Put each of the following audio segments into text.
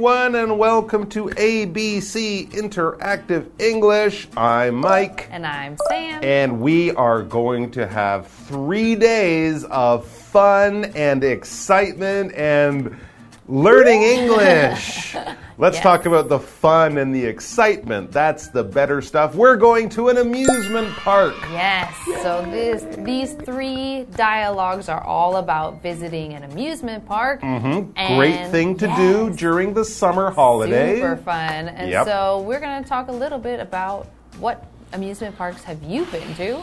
Everyone, and welcome to ABC Interactive English. I'm Mike. And I'm Sam. And we are going to have three days of fun and excitement and learning English. Let's Yes. talk about the fun and the excitement. That's the better stuff. We're going to an amusement park. Yes. So this these three dialogues are all about visiting an amusement park. Mm-hmm. Great thing to do during the summer holiday. Super fun. And Yep. so we're going to talk a little bit about what amusement parks have you been to?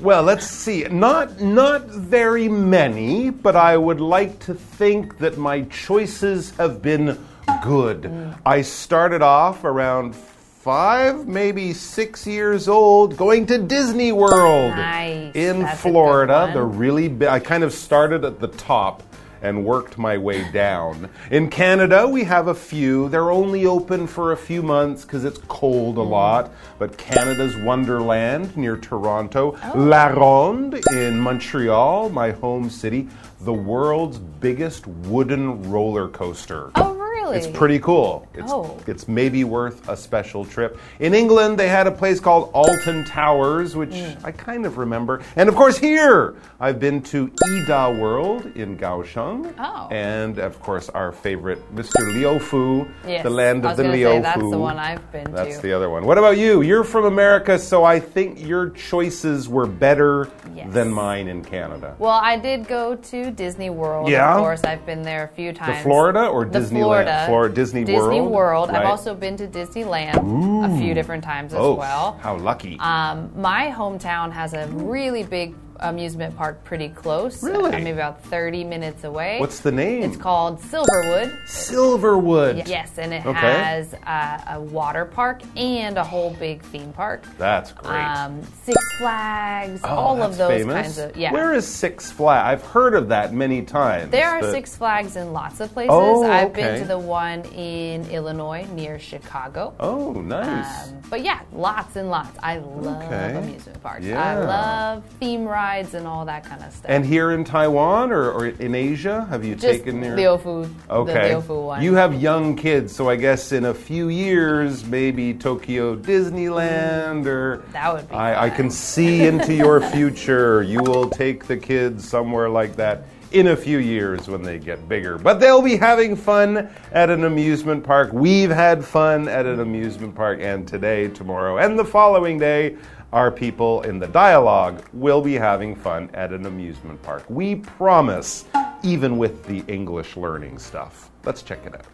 Well, let's see. Not not very many, but I would like to think that my choices have been good. Mm. I started off around 5, maybe 6 years old going to Disney World Nice. in That's Florida. one. The really big I kind of started at the top and worked my way down. In Canada, we have a few. They're only open for a few months because it's cold a lot. But Canada's Wonderland near Toronto, Oh. La Ronde in Montreal, my home city, the world's biggest wooden roller coaster. Oh, really? It's pretty cool. It's, Oh. it's maybe worth a special trip. In England, they had a place called Alton Towers, which Mm. I kind of remember. And of course, here, I've been to E-Da World in Kaohsiung. Oh. And of course, our favorite, Mr. Leofoo, Yes. the land of the gonna say, that's the one I've been to. That's to. the other one. What about you? You're from America, so I think your choices were better Yes. than mine in Canada. Well, I did go to Disney World. Yeah? Of course, I've been there a few times. Florida or The Disneyland? Florida. Florida- Disney Disney World? World. I've also been to Disneyland a few different times as oh, well. how lucky. Um, my hometown has a really big amusement park pretty close. Really? uh, maybe about 30 minutes away. What's the name? It's called Silverwood. Silverwood. Yes, and it Okay. has uh, a water park and a whole big theme park. That's great. Um, Six Flags, Oh, all of those famous. kinds of yeah. Where is Six Flags? I've heard of that many times. There are but- Six Flags in lots of places. Oh, okay. I've been to the one in Illinois near Chicago. Oh, nice. Um, but yeah, lots and lots. I love Okay. amusement parks. Yeah. I love theme rides and all that kind of stuff. and here in Taiwan or, or in Asia, have you just taken your? the Ofu, Okay. the Ofu one. You have young kids, so I guess in a few years, maybe Tokyo Disneyland or. That would be I, I can see into your future. You will take the kids somewhere like that in a few years when they get bigger. But they'll be having fun at an amusement park. We've had fun at an amusement park, and today, tomorrow, and the following day, our people in the dialogue will be having fun at an amusement park. We promise, even with the English learning stuff. Let's check it out.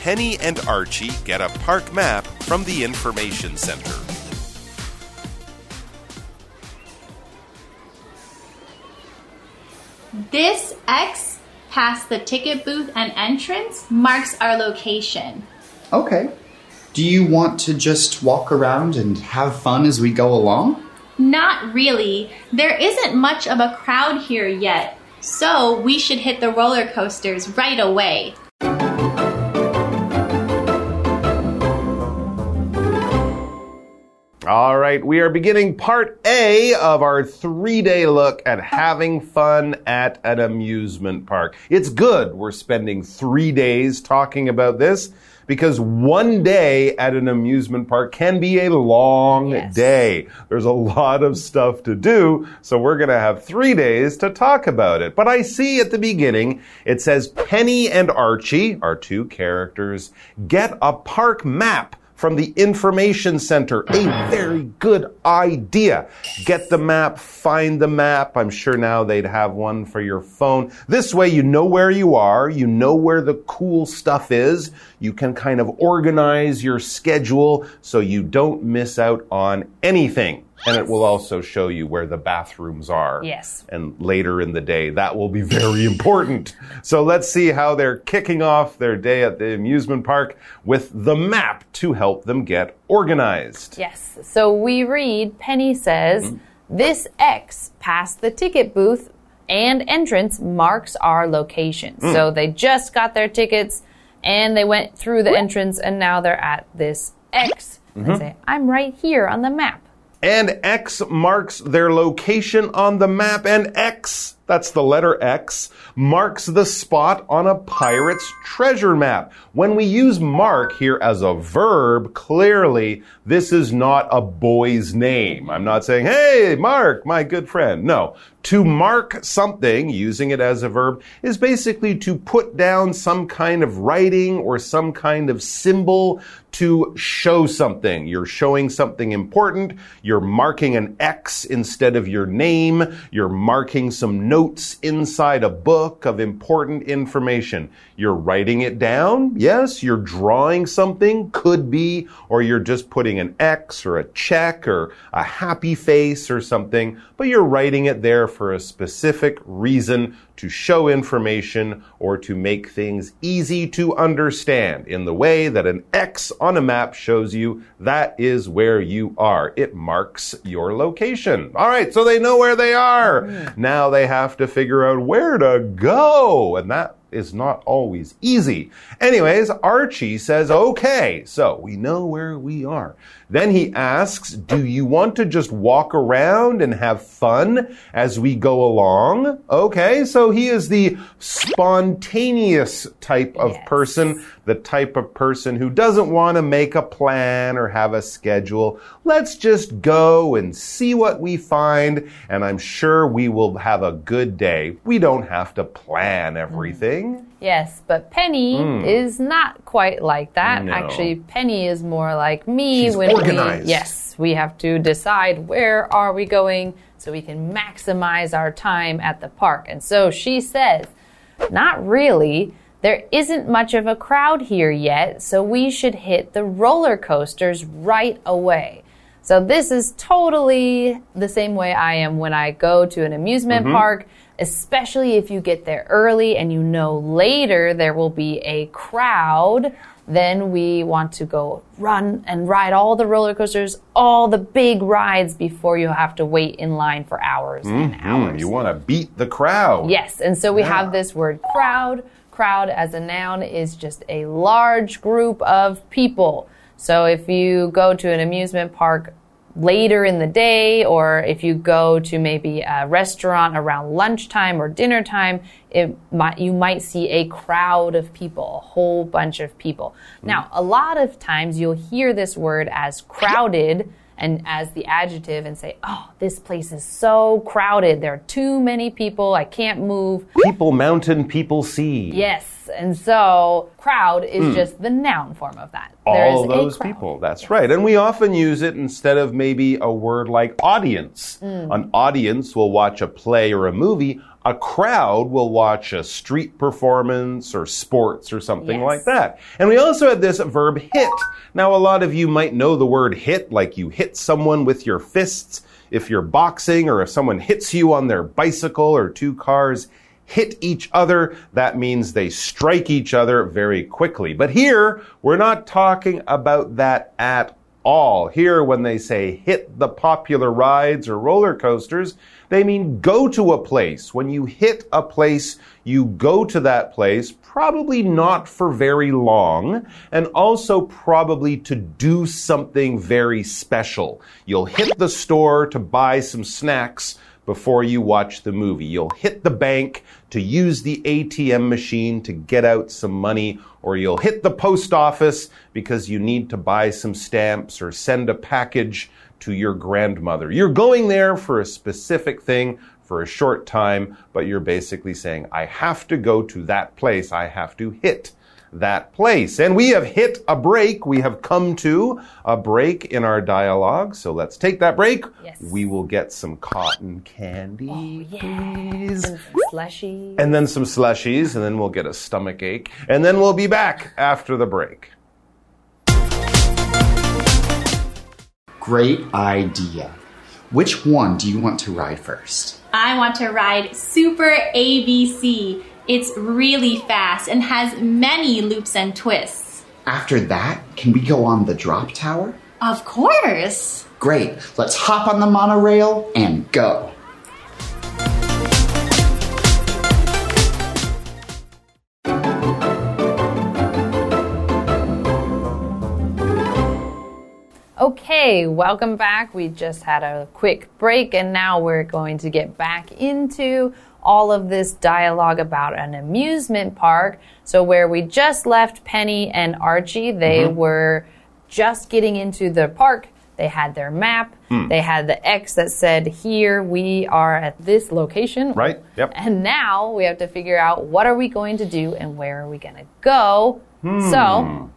Penny and Archie get a park map from the Information Center. This X past the ticket booth and entrance marks our location. Okay. Do you want to just walk around and have fun as we go along? Not really. There isn't much of a crowd here yet, so we should hit the roller coasters right away. All right, we are beginning part A of our three day look at having fun at an amusement park. It's good we're spending three days talking about this because one day at an amusement park can be a long Yes. day. There's a lot of stuff to do, so we're going to have three days to talk about it. But I see at the beginning it says Penny and Archie, our two characters, get a park map from the information center. A very good idea. Get the map, find the map. I'm sure now they'd have one for your phone. This way you know where you are, you know where the cool stuff is. You can kind of organize your schedule so you don't miss out on anything. And it will also show you where the bathrooms are. Yes. And later in the day, that will be very important. So let's see how they're kicking off their day at the amusement park with the map to help them get organized. Yes. So we read Penny says, Mm-hmm. This X past the ticket booth and entrance marks our location. Mm. So they just got their tickets and they went through the entrance and now they're at this X. Mm-hmm. They say, I'm right here on the map. And X marks their location on the map, and X that's the letter X, marks the spot on a pirate's treasure map. When we use mark here as a verb, clearly this is not a boy's name. I'm not saying, hey, Mark, my good friend. No. To mark something, using it as a verb, is basically to put down some kind of writing or some kind of symbol to show something. You're showing something important. You're marking an X instead of your name. You're marking some notes inside a book of important information. You're writing it down. Yes. You're drawing something. Could be. Or you're just putting an X or a check or a happy face or something. But you're writing it there for a specific reason to show information or to make things easy to understand in the way that an X on a map shows you that is where you are. It marks your location. All right, so they know where they are. Mm-hmm. Now they have to figure out where to go. And that is not always easy. Anyways, Archie says, okay, so we know where we are. Then he asks, do you want to just walk around and have fun as we go along? Okay, so he is the spontaneous type of Yes. person, the type of person who doesn't want to make a plan or have a schedule. Let's just go and see what we find, and I'm sure we will have a good day. We don't have to plan mm. everything. Yes, but Penny mm. is not quite like that. No. Actually, Penny is more like me She's when organized. we yes, we have to decide where are we going so we can maximize our time at the park. And so she says, not really. There isn't much of a crowd here yet, so we should hit the roller coasters right away. So this is totally the same way I am when I go to an amusement mm-hmm. park, especially if you get there early and you know later there will be a crowd. Then we want to go run and ride all the roller coasters, all the big rides before you have to wait in line for hours and Hmm, hours. you want to beat the crowd. Yes, and so we have this word crowd. Crowd as a noun is just a large group of people. So if you go to an amusement park later in the day, or if you go to maybe a restaurant around lunchtime or dinner time, it might, you might see a crowd of people, a whole bunch of people. Now, a lot of times you'll hear this word as crowded and as the adjective and say, oh, this place is so crowded. There are too many people. I can't move. People mountain, people sea. Yes. And so crowd is just the noun form of that. There. All those people. That's right. And we often use it instead of maybe a word like audience. Mm. An audience will watch a play or a movie. A crowd will watch a street performance or sports or something Yes. like that. And we also have this verb hit. Now, a lot of you might know the word hit, like you hit someone with your fists. If you're boxing or if someone hits you on their bicycle or two cars, hit each other, that means they strike each other very quickly. But here, we're not talking about that at all. Here, when they say hit the popular rides or roller coasters, they mean go to a place. When you hit a place, you go to that place, probably not for very long, and also probably to do something very special. You'll hit the store to buy some snacks before you watch the movie. You'll hit the bank to use the ATM machine to get out some money, or you'll hit the post office because you need to buy some stamps or send a package to your grandmother. You're going there for a specific thing for a short time, but you're basically saying, I have to go to that place. I have to hit that place. And we have hit a break. We have come to a break in our dialogue. So let's take that break. Yes. We will get some cotton candy, oh, please. And slushy. And then some slushies, and then we'll get a stomach ache. And then we'll be back after the break. Great idea. Which one do you want to ride first? I want to ride Super ABC. It's really fast and has many loops and twists. After that, can we go on the drop tower? Of course. Great. Let's hop on the monorail and go. Okay, Okay, welcome back. We just had a quick break and now we're going to get back into all of this dialogue about an amusement park. So, where we just left Penny and Archie, they Mm-hmm. were just getting into the park. They had their map, Hmm. they had the X that said, Here we are at this location. Right, yep. And now we have to figure out what are we going to do and where are we going to go. So,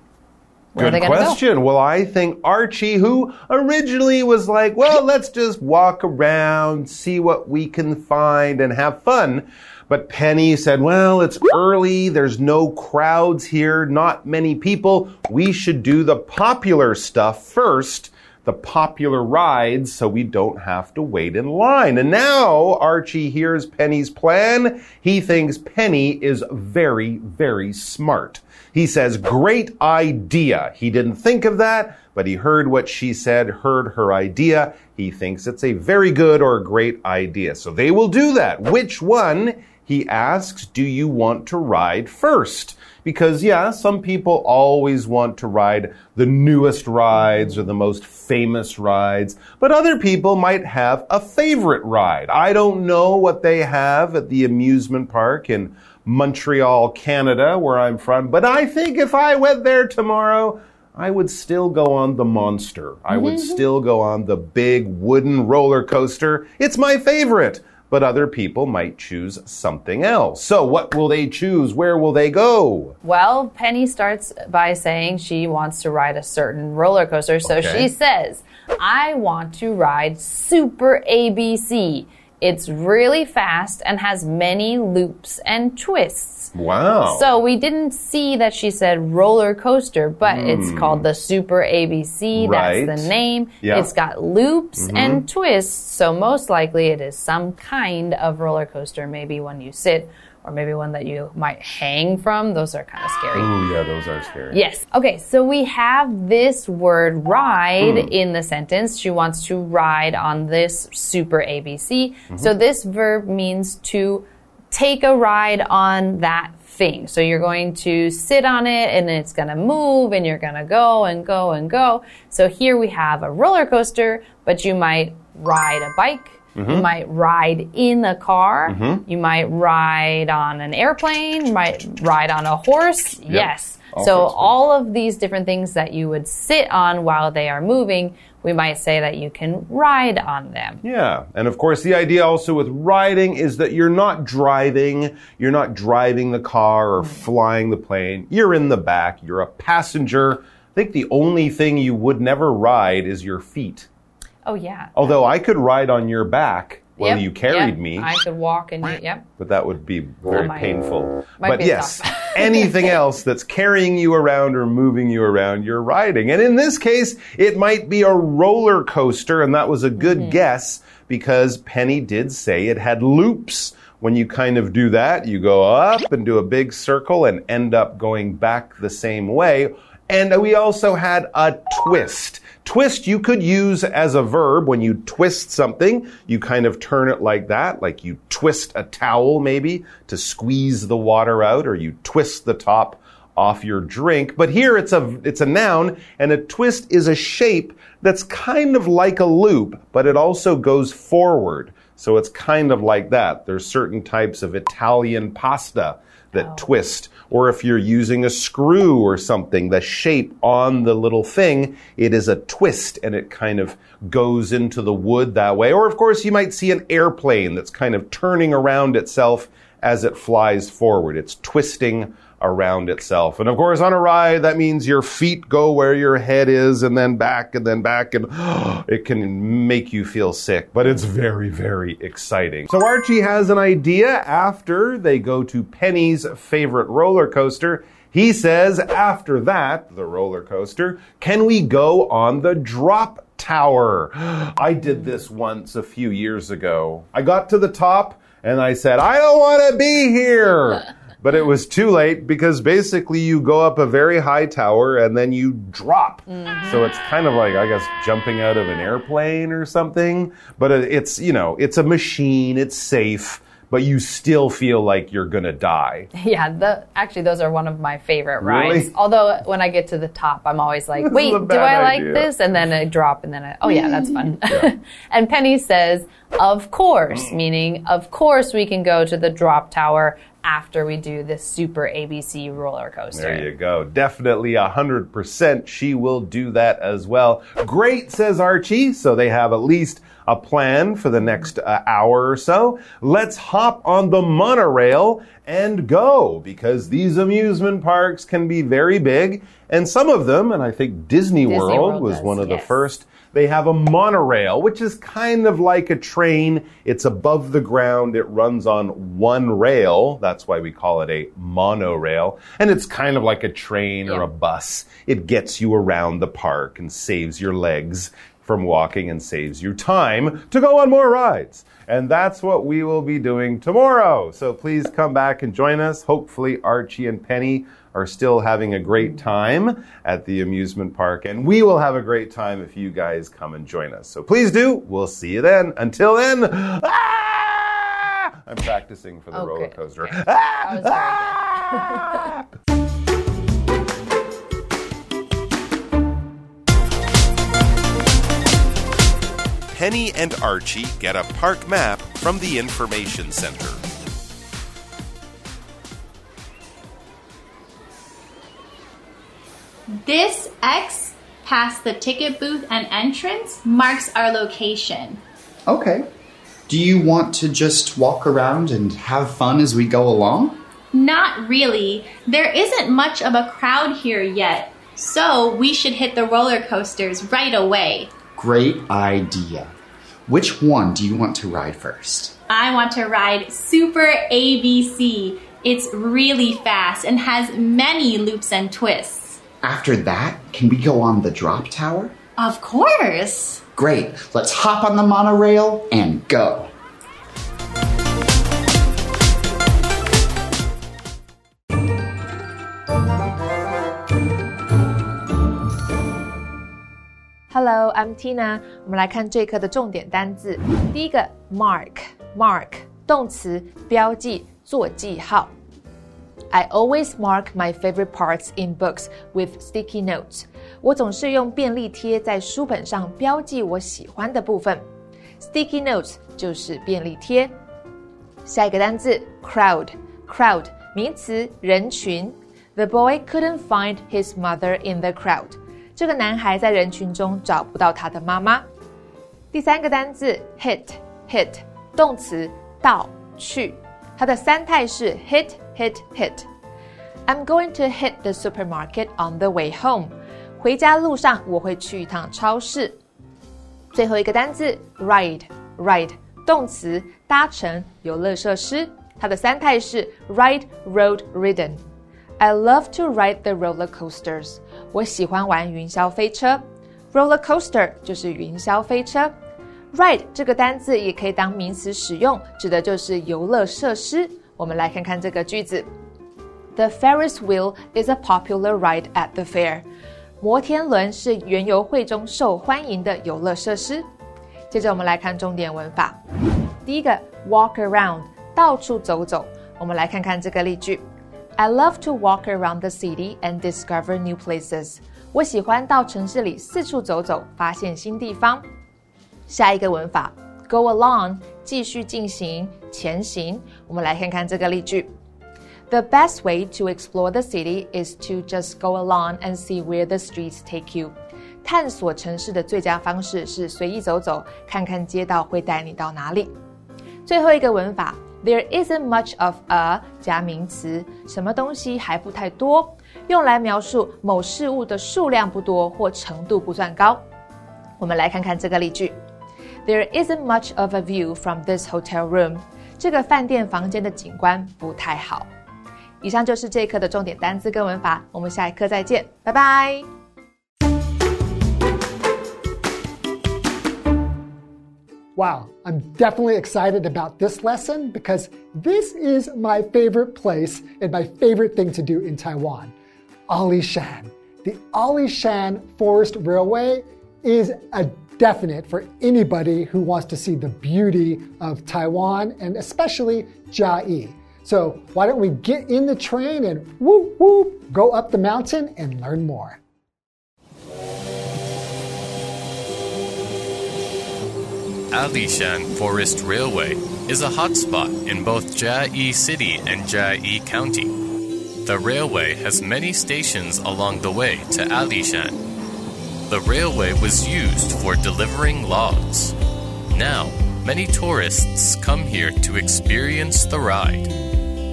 where. Good to go? question. Well, I think Archie, who originally was like, well, let's just walk around, see what we can find, and have fun. But Penny said, well, it's early. There's no crowds here, not many people. We should do the popular stuff first. The popular rides, so we don't have to wait in line. And now Archie hears Penny's plan. He thinks Penny is very, very smart. He says, Great idea. He didn't think of that, but he heard what she said, heard her idea. He thinks it's a very good or great idea. So they will do that. Which one, he asks, do you want to ride first? Because, yeah, some people always want to ride the newest rides or the most famous rides, but other people might have a favorite ride. I don't know what they have at the amusement park in Montreal, Canada, where I'm from, but I think if I went there tomorrow, I would still go on the monster. I would mm-hmm. still go on the big wooden roller coaster. It's my favorite. But other people might choose something else. So, what will they choose? Where will they go? Well, Penny starts by saying she wants to ride a certain roller coaster. So Okay. she says, I want to ride Super ABC. It's really fast and has many loops and twists. Wow. So we didn't see that she said roller coaster, but it's called the Super ABC. Hmm. Right. That's the name. Yeah. It's got loops and twists, so most likely it is some kind of roller coaster, maybe one you sit or maybe one that you might hang from. Those are kind of scary. Oh, yeah, those are scary. Yes. Okay, so we have this word ride Hmm. in the sentence. She wants to ride on this super ABC. Mm-hmm. So this verb means to take a ride on that thing. So you're going to sit on it and it's going to move and you're going to go and go and go. So here we have a roller coaster, but you might ride a bike. Mm-hmm. You might ride in a car. You might ride on an airplane. You might ride on a horse. Yes. All so all of these different things that you would sit on while they are moving, we might say that you can ride on them. Yeah. And of course, the idea also with riding is that you're not driving, you're not driving the car or flying the plane. You're in the back, you're a passenger. I think the only thing you would never ride is your feet. Oh yeah. Although I could ride on your back while Yep, you carried yep. me. I could walk and yep. but that would be very might- painful. might But be yes, anything else that's carrying you around or moving you around, you're riding. And in this case, it might be a roller coaster, and that was a good Mm-hmm. guess because Penny did say it had loops. When you kind of do that, you go up and do a big circle and end up going back the same way. And we also had a twist. Twist you could use as a verb when you twist something. You kind of turn it like that, like you twist a towel maybe to squeeze the water out, or you twist the top off your drink. But here it's a, it's a noun, and a twist is a shape that's kind of like a loop, but it also goes forward. So it's kind of like that. There's certain types of Italian pasta that oh. twist. Or if you're using a screw or something, the shape on the little thing, it is a twist and it kind of goes into the wood that way. Or of course, you might see an airplane that's kind of turning around itself as it flies forward. It's twisting around itself. And of course, on a ride, that means your feet go where your head is and then back and then back and it can make you feel sick, but it's very, very exciting. So Archie has an idea after they go to Penny's favorite roller coaster. He says, after that, the roller coaster, can we go on the drop tower? I did this once a few years ago. I got to the top and I said, I don't want to be here. But it was too late because basically you go up a very high tower and then you drop. So it's kind of like, I guess, jumping out of an airplane or something. But it's, you know, it's a machine, it's safe. but you still feel like you're gonna die. Yeah, the, actually, those are one of my favorite Really? rides. Although when I get to the top, I'm always like, wait, do I like this? And then I drop, and then I, oh yeah, that's fun. and Penny says, of course, meaning, of course, we can go to the drop tower after we do this super ABC roller coaster. There you go. Definitely 100% she will do that as well. Great, says Archie. So they have at least a plan for the next uh, hour or so. Let's hop on the monorail and go because these amusement parks can be very big. And some of them, and I think Disney, World, World was does, one of the first they have a monorail, which is kind of like a train. It's above the ground. It runs on one rail. That's why we call it a monorail. And it's kind of like a train or a bus. It gets you around the park and saves your legs from walking and saves you time to go on more rides. And that's what we will be doing tomorrow. So please come back and join us. Hopefully, Archie and Penny are still having a great time at the amusement park. And we will have a great time if you guys come and join us. So please do. We'll see you then. Until then, ah! I'm practicing for the Okay, roller coaster. okay. Ah! That was very good. Ah! Penny and Archie get a park map from the Information Center. This X past the ticket booth and entrance marks our location. Okay. Do you want to just walk around and have fun as we go along? Not really. There isn't much of a crowd here yet, so we should hit the roller coasters right away. Great idea. Which one do you want to ride first? I want to ride Super ABC. It's really fast and has many loops and twists. After that, can we go on the drop tower? Of course. Great. Let's hop on the monorail and go. Hello, I'm Tina。我们来看这一课的重点单字。第一个，mark，mark，动词，标记，做记号。 I always mark my favorite parts in books with sticky notes。我总是用便利贴在书本上标记我喜欢的部分。Sticky notes 就是便利贴。下一个单字，crowd，crowd，名词，人群。The boy couldn't find his mother in the crowd。这个男孩在人群中找不到他的妈妈。第三个单字 hit hit 动词到去，它的三态是 hit Hit hit。I'm going to hit the supermarket on the way home。回家路上我会去一趟超市。最后一个单字 ride ride 动词搭乘游乐设施，它的三态是 ride road ridden。I love to ride the roller coasters。我喜欢玩云霄飞车。Roller coaster 就是云霄飞车。Ride 这个单字也可以当名词使用，指的就是游乐设施。我们来看看这个句子：The Ferris wheel is a popular ride at the fair。摩天轮是园游会中受欢迎的游乐设施。接着我们来看重点文法。第一个，walk around，到处走走。我们来看看这个例句：I love to walk around the city and discover new places。我喜欢到城市里四处走走，发现新地方。下一个文法，go along，继续进行，前行。我们来看看这个例句：The best way to explore the city is to just go along and see where the streets take you。探索城市的最佳方式是随意走走，看看街道会带你到哪里。最后一个文法，There isn't much of a 加名词，什么东西还不太多，用来描述某事物的数量不多或程度不算高。我们来看看这个例句 ：There isn't much of a view from this hotel room。这个饭店房间的景观不太好。以上就是这一课的重点单词跟文法，我们下一课再见，拜拜。 Wow, I'm definitely excited about this lesson because this is my favorite place and my favorite thing to do in Taiwan. Alishan. The Alishan Forest Railway is a definite for anybody who wants to see the beauty of Taiwan and especially Chiayi. So why don't we get in the train and whoop whoop go up the mountain and learn more. Alishan Forest Railway is a hotspot in both Chiayi City and Chiayi County. The railway has many stations along the way to Alishan. The railway was used for delivering logs. Now, many tourists come here to experience the ride.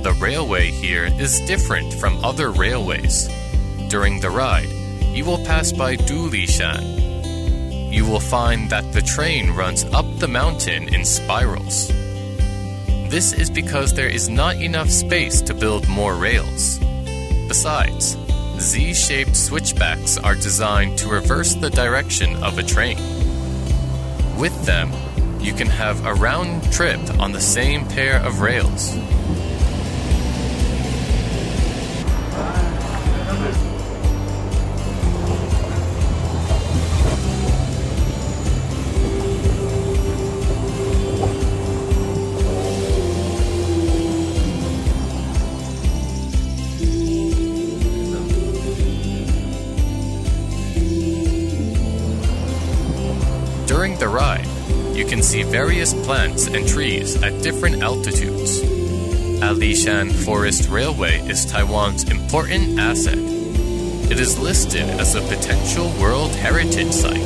The railway here is different from other railways. During the ride, you will pass by Dulishan, you will find that the train runs up the mountain in spirals. This is because there is not enough space to build more rails. Besides, Z shaped switchbacks are designed to reverse the direction of a train. With them, you can have a round trip on the same pair of rails. See various plants and trees at different altitudes. Alishan Forest Railway is Taiwan's important asset. It is listed as a potential World Heritage Site.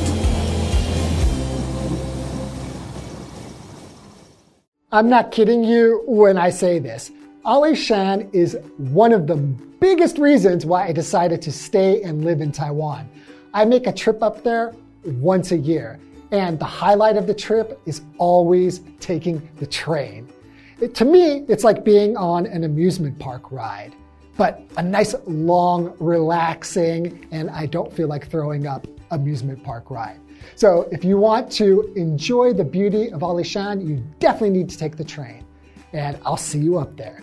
I'm not kidding you when I say this. Ali Shan is one of the biggest reasons why I decided to stay and live in Taiwan. I make a trip up there once a year, and the highlight of the trip is always taking the train. It- to me, it's like being on an amusement park ride, but a nice, long, relaxing, and I don't feel like throwing up amusement park ride. So if you want to enjoy the beauty of Alishan, you definitely need to take the train. And I'll see you up there.